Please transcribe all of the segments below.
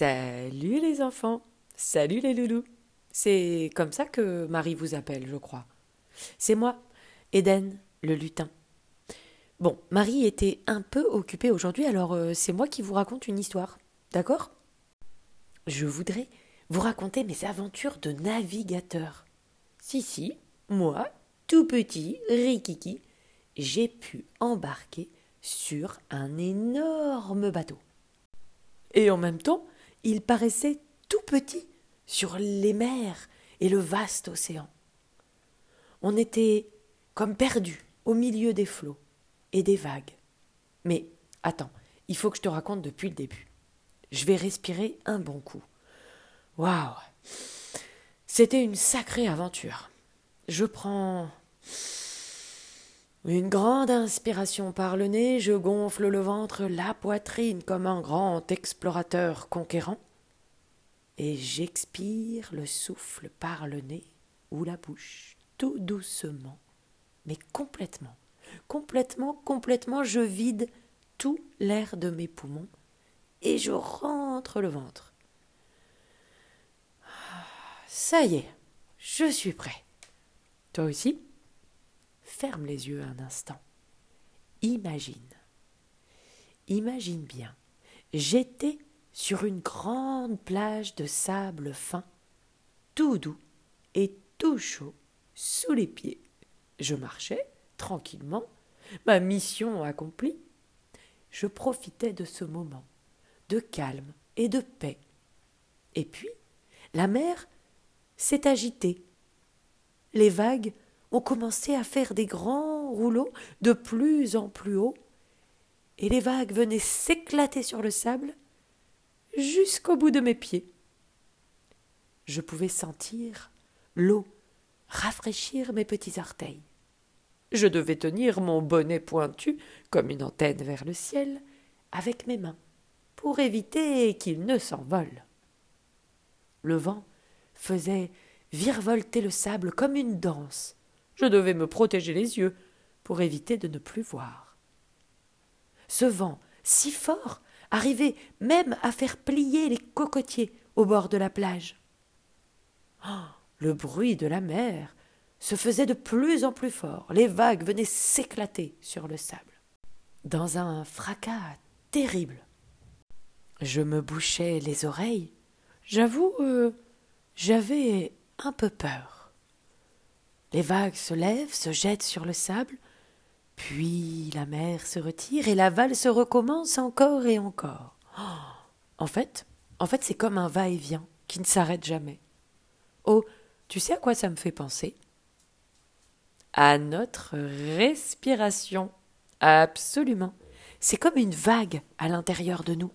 Salut les enfants, salut les loulous. C'est comme ça que Marie vous appelle, je crois. C'est moi, Eden, le lutin. Bon, Marie était un peu occupée aujourd'hui, alors euh, c'est moi qui vous raconte une histoire. D'accord? Je voudrais vous raconter mes aventures de navigateur. Si, si, moi, tout petit, rikiki, j'ai pu embarquer sur un énorme bateau. Et en même temps, il paraissait tout petit sur les mers et le vaste océan. On était comme perdus au milieu des flots et des vagues. Mais attends, il faut que je te raconte depuis le début. Je vais respirer un bon coup. Waouh C'était une sacrée aventure. Je prends une grande inspiration par le nez, je gonfle le ventre, la poitrine comme un grand explorateur conquérant, et j'expire le souffle par le nez ou la bouche, tout doucement, mais complètement, complètement, complètement, je vide tout l'air de mes poumons et je rentre le ventre. Ah, ça y est, je suis prêt. Toi aussi? Ferme les yeux un instant. Imagine. Imagine bien. J'étais sur une grande plage de sable fin, tout doux et tout chaud sous les pieds. Je marchais tranquillement, ma mission accomplie. Je profitais de ce moment de calme et de paix. Et puis, la mer s'est agitée. Les vagues ont commencé à faire des grands rouleaux de plus en plus haut, et les vagues venaient s'éclater sur le sable jusqu'au bout de mes pieds. Je pouvais sentir l'eau rafraîchir mes petits orteils. Je devais tenir mon bonnet pointu comme une antenne vers le ciel avec mes mains pour éviter qu'il ne s'envole. Le vent faisait virevolter le sable comme une danse. Je devais me protéger les yeux pour éviter de ne plus voir. Ce vent, si fort, arrivait même à faire plier les cocotiers au bord de la plage. Oh, le bruit de la mer se faisait de plus en plus fort. Les vagues venaient s'éclater sur le sable. Dans un fracas terrible. Je me bouchais les oreilles. J'avoue, euh, j'avais un peu peur. Les vagues se lèvent, se jettent sur le sable, puis la mer se retire et la valse recommence encore et encore. Oh, en fait, en fait, c'est comme un va-et-vient qui ne s'arrête jamais. Oh, tu sais à quoi ça me fait penser? À notre respiration. Absolument. C'est comme une vague à l'intérieur de nous.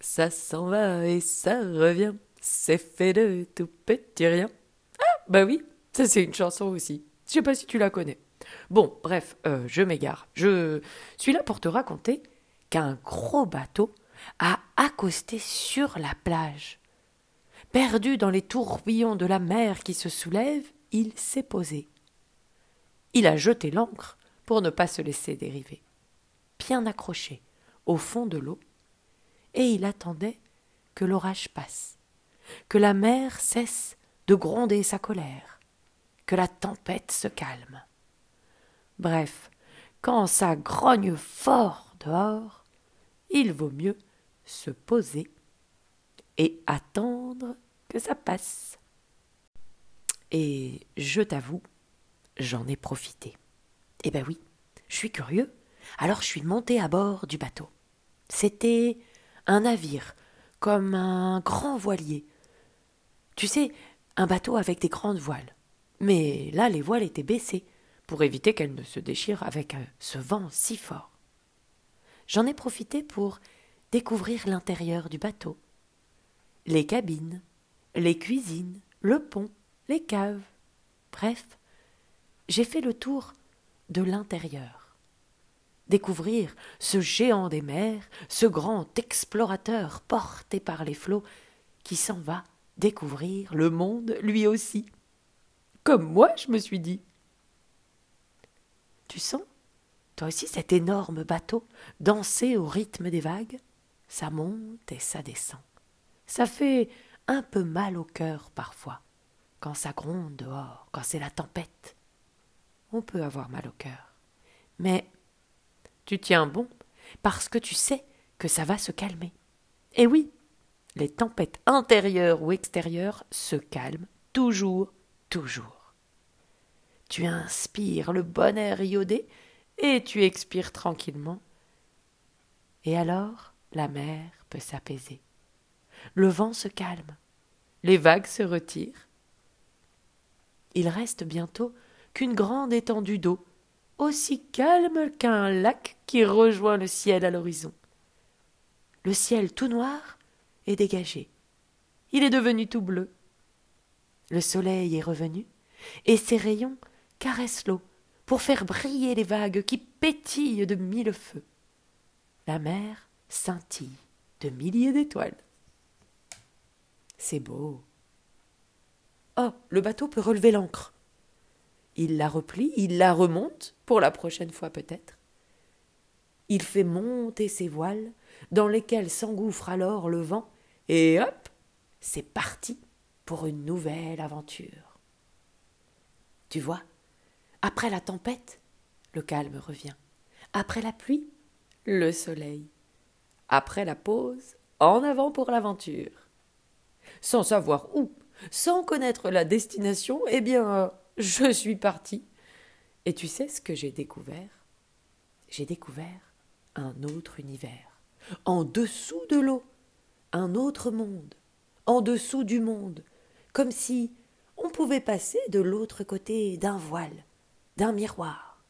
Ça s'en va et ça revient. C'est fait de tout petit rien. Ah, bah oui, c'est une chanson aussi. Je sais pas si tu la connais. Bon, bref, euh, je m'égare. Je suis là pour te raconter qu'un gros bateau a accosté sur la plage. Perdu dans les tourbillons de la mer qui se soulève, il s'est posé. Il a jeté l'ancre pour ne pas se laisser dériver. Bien accroché au fond de l'eau, et il attendait que l'orage passe, que la mer cesse de gronder sa colère, que la tempête se calme. Bref, quand ça grogne fort dehors, il vaut mieux se poser et attendre que ça passe. Et je t'avoue, j'en ai profité. Eh ben oui, je suis curieux, alors je suis monté à bord du bateau. C'était un navire, comme un grand voilier. Tu sais, un bateau avec des grandes voiles. Mais là, les voiles étaient baissées pour éviter qu'elle ne se déchire avec euh, ce vent si fort. J'en ai profité pour découvrir l'intérieur du bateau. Les cabines, les cuisines, le pont, les caves. Bref, j'ai fait le tour de l'intérieur. Découvrir ce géant des mers, ce grand explorateur porté par les flots, qui s'en va découvrir le monde lui aussi. Comme moi, je me suis dit. Tu sens, toi aussi, cet énorme bateau danser au rythme des vagues Ça monte et ça descend. Ça fait un peu mal au cœur parfois, quand ça gronde dehors, quand c'est la tempête. On peut avoir mal au cœur. Mais tu tiens bon, parce que tu sais que ça va se calmer. Et oui, les tempêtes intérieures ou extérieures se calment toujours, toujours. Tu inspires le bon air iodé et tu expires tranquillement. Et alors, la mer peut s'apaiser. Le vent se calme. Les vagues se retirent. Il reste bientôt qu'une grande étendue d'eau, aussi calme qu'un lac qui rejoint le ciel à l'horizon. Le ciel tout noir est dégagé. Il est devenu tout bleu. Le soleil est revenu, et ses rayons caressent l'eau pour faire briller les vagues qui pétillent de mille feux. La mer scintille de milliers d'étoiles. C'est beau. Oh, le bateau peut relever l'ancre. Il la replie, il la remonte, pour la prochaine fois peut-être. Il fait monter ses voiles, dans lesquelles s'engouffre alors le vent, et hop, c'est parti pour une nouvelle aventure. Tu vois, après la tempête, le calme revient. Après la pluie, le soleil. Après la pause, en avant pour l'aventure. Sans savoir où, sans connaître la destination, eh bien, je suis parti. Et tu sais ce que j'ai découvert? J'ai découvert un autre univers, en dessous de l'eau, un autre monde, en dessous du monde, comme si on pouvait passer de l'autre côté d'un voile, d'un miroir.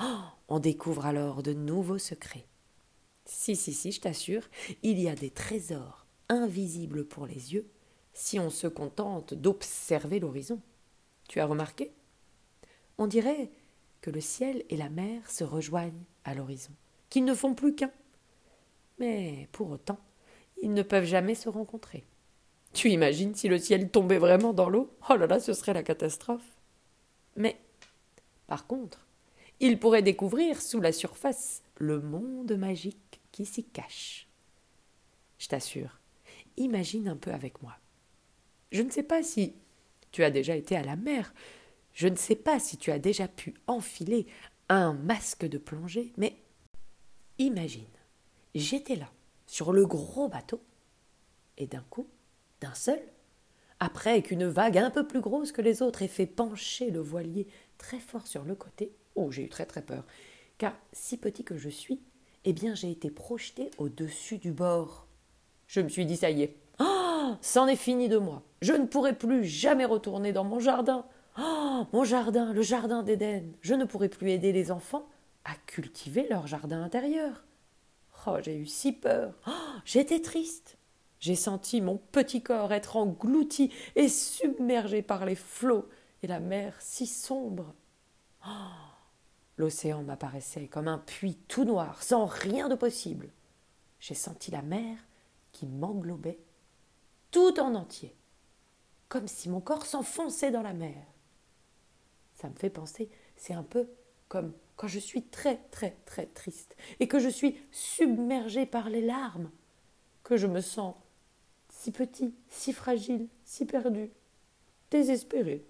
Oh, on découvre alors de nouveaux secrets. Si, si, si, je t'assure, il y a des trésors invisibles pour les yeux si on se contente d'observer l'horizon. Tu as remarqué? On dirait que le ciel et la mer se rejoignent à l'horizon, qu'ils ne font plus qu'un. Mais pour autant, ils ne peuvent jamais se rencontrer. Tu imagines si le ciel tombait vraiment dans l'eau? Oh là là, ce serait la catastrophe. Mais, par contre, ils pourraient découvrir sous la surface le monde magique qui s'y cache. Je t'assure, imagine un peu avec moi. Je ne sais pas si tu as déjà été à la mer, je ne sais pas si tu as déjà pu enfiler un masque de plongée, mais imagine, j'étais là, sur le gros bateau, et d'un coup, d'un seul, après qu'une vague un peu plus grosse que les autres ait fait pencher le voilier très fort sur le côté, oh j'ai eu très très peur, car si petit que je suis, eh bien j'ai été projeté au-dessus du bord. Je me suis dit ça y est, oh, c'en est fini de moi. Je ne pourrai plus jamais retourner dans mon jardin. Oh, mon jardin, le jardin d'Éden. Je ne pourrai plus aider les enfants à cultiver leur jardin intérieur. Oh, j'ai eu si peur. Oh, j'étais triste. J'ai senti mon petit corps être englouti et submergé par les flots et la mer si sombre. Oh, L'océan m'apparaissait comme un puits tout noir, sans rien de possible. J'ai senti la mer qui m'englobait tout en entier, comme si mon corps s'enfonçait dans la mer. Ça me fait penser, c'est un peu comme quand je suis très très très triste et que je suis submergée par les larmes, que je me sens si petit, si fragile, si perdu, désespéré.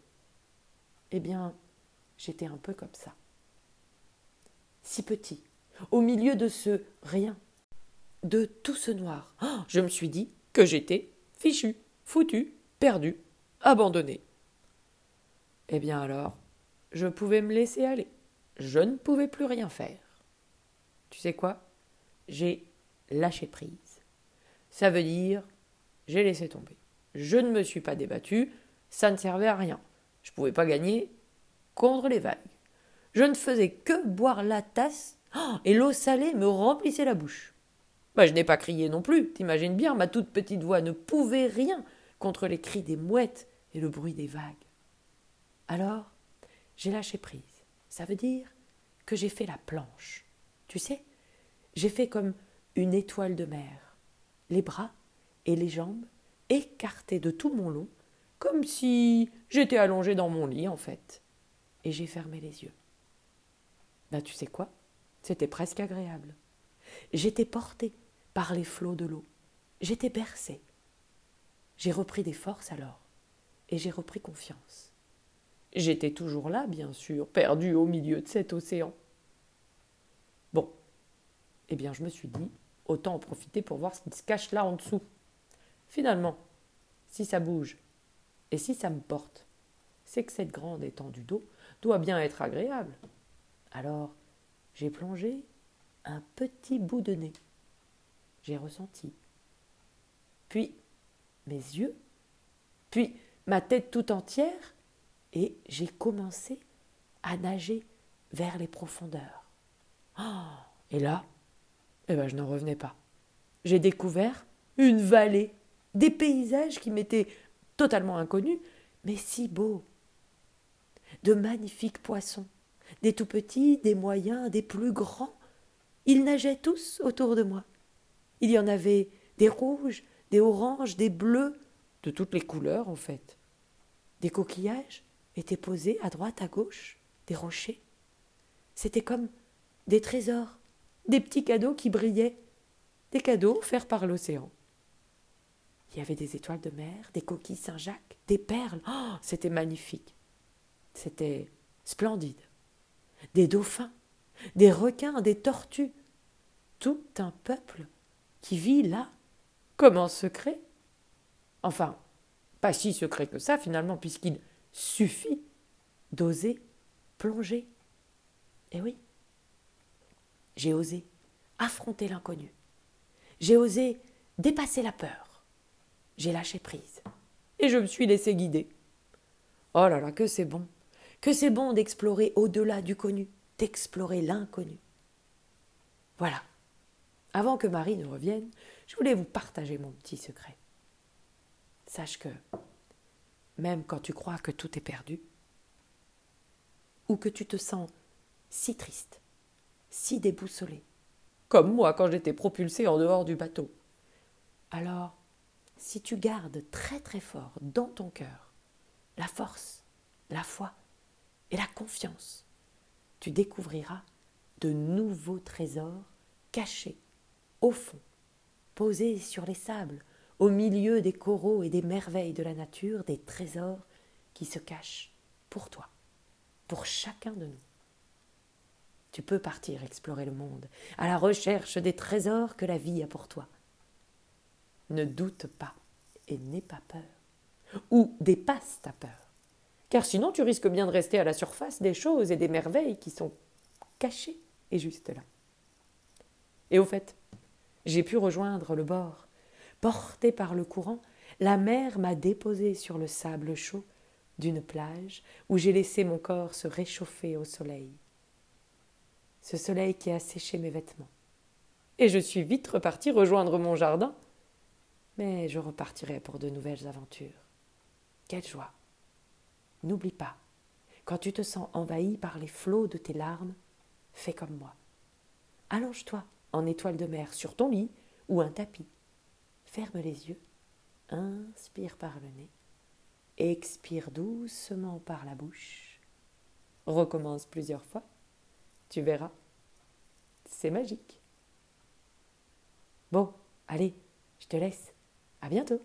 Eh bien, j'étais un peu comme ça si petit, au milieu de ce rien, de tout ce noir. Oh, je me suis dit que j'étais fichu, foutu, perdu, abandonné. Eh bien alors, je pouvais me laisser aller. Je ne pouvais plus rien faire. Tu sais quoi? J'ai lâché prise. Ça veut dire j'ai laissé tomber. Je ne me suis pas débattu, ça ne servait à rien. Je ne pouvais pas gagner contre les vagues. Je ne faisais que boire la tasse, oh, et l'eau salée me remplissait la bouche. Bah, je n'ai pas crié non plus, t'imagines bien, ma toute petite voix ne pouvait rien contre les cris des mouettes et le bruit des vagues. Alors, j'ai lâché prise. Ça veut dire que j'ai fait la planche. Tu sais, j'ai fait comme une étoile de mer, les bras et les jambes écartés de tout mon long, comme si j'étais allongé dans mon lit en fait. Et j'ai fermé les yeux. Ben, tu sais quoi? C'était presque agréable. J'étais portée par les flots de l'eau. J'étais bercée. J'ai repris des forces alors, et j'ai repris confiance. J'étais toujours là, bien sûr, perdu au milieu de cet océan. Bon, eh bien, je me suis dit, autant en profiter pour voir ce qui se cache là en dessous. Finalement, si ça bouge, et si ça me porte, c'est que cette grande étendue d'eau doit bien être agréable. Alors, j'ai plongé un petit bout de nez. J'ai ressenti. Puis, mes yeux. Puis, ma tête tout entière. Et j'ai commencé à nager vers les profondeurs. Oh, et là, eh ben, je n'en revenais pas. J'ai découvert une vallée, des paysages qui m'étaient totalement inconnus, mais si beaux. De magnifiques poissons, des tout petits, des moyens, des plus grands. Ils nageaient tous autour de moi. Il y en avait des rouges, des oranges, des bleus, de toutes les couleurs en fait. Des coquillages étaient posés à droite, à gauche, des rochers. C'était comme des trésors, des petits cadeaux qui brillaient, des cadeaux offerts par l'océan. Il y avait des étoiles de mer, des coquilles Saint-Jacques, des perles. Oh, c'était magnifique. C'était splendide des dauphins, des requins, des tortues, tout un peuple qui vit là, comme en secret? Enfin, pas si secret que ça finalement, puisqu'il suffit d'oser plonger. Eh oui, j'ai osé affronter l'inconnu. J'ai osé dépasser la peur. J'ai lâché prise. Et je me suis laissé guider. Oh là là, que c'est bon que c'est bon d'explorer au-delà du connu, d'explorer l'inconnu. Voilà. Avant que Marie ne revienne, je voulais vous partager mon petit secret. Sache que, même quand tu crois que tout est perdu, ou que tu te sens si triste, si déboussolé, comme moi quand j'étais propulsé en dehors du bateau, alors, si tu gardes très très fort dans ton cœur la force, la foi, et la confiance, tu découvriras de nouveaux trésors cachés au fond, posés sur les sables, au milieu des coraux et des merveilles de la nature, des trésors qui se cachent pour toi, pour chacun de nous. Tu peux partir explorer le monde à la recherche des trésors que la vie a pour toi. Ne doute pas et n'aie pas peur, ou dépasse ta peur car sinon tu risques bien de rester à la surface des choses et des merveilles qui sont cachées et juste là. Et au fait, j'ai pu rejoindre le bord. Porté par le courant, la mer m'a déposé sur le sable chaud d'une plage où j'ai laissé mon corps se réchauffer au soleil. Ce soleil qui a séché mes vêtements. Et je suis vite reparti rejoindre mon jardin. Mais je repartirai pour de nouvelles aventures. Quelle joie N'oublie pas, quand tu te sens envahi par les flots de tes larmes, fais comme moi. Allonge-toi en étoile de mer sur ton lit ou un tapis. Ferme les yeux, inspire par le nez, expire doucement par la bouche. Recommence plusieurs fois, tu verras, c'est magique. Bon, allez, je te laisse. À bientôt.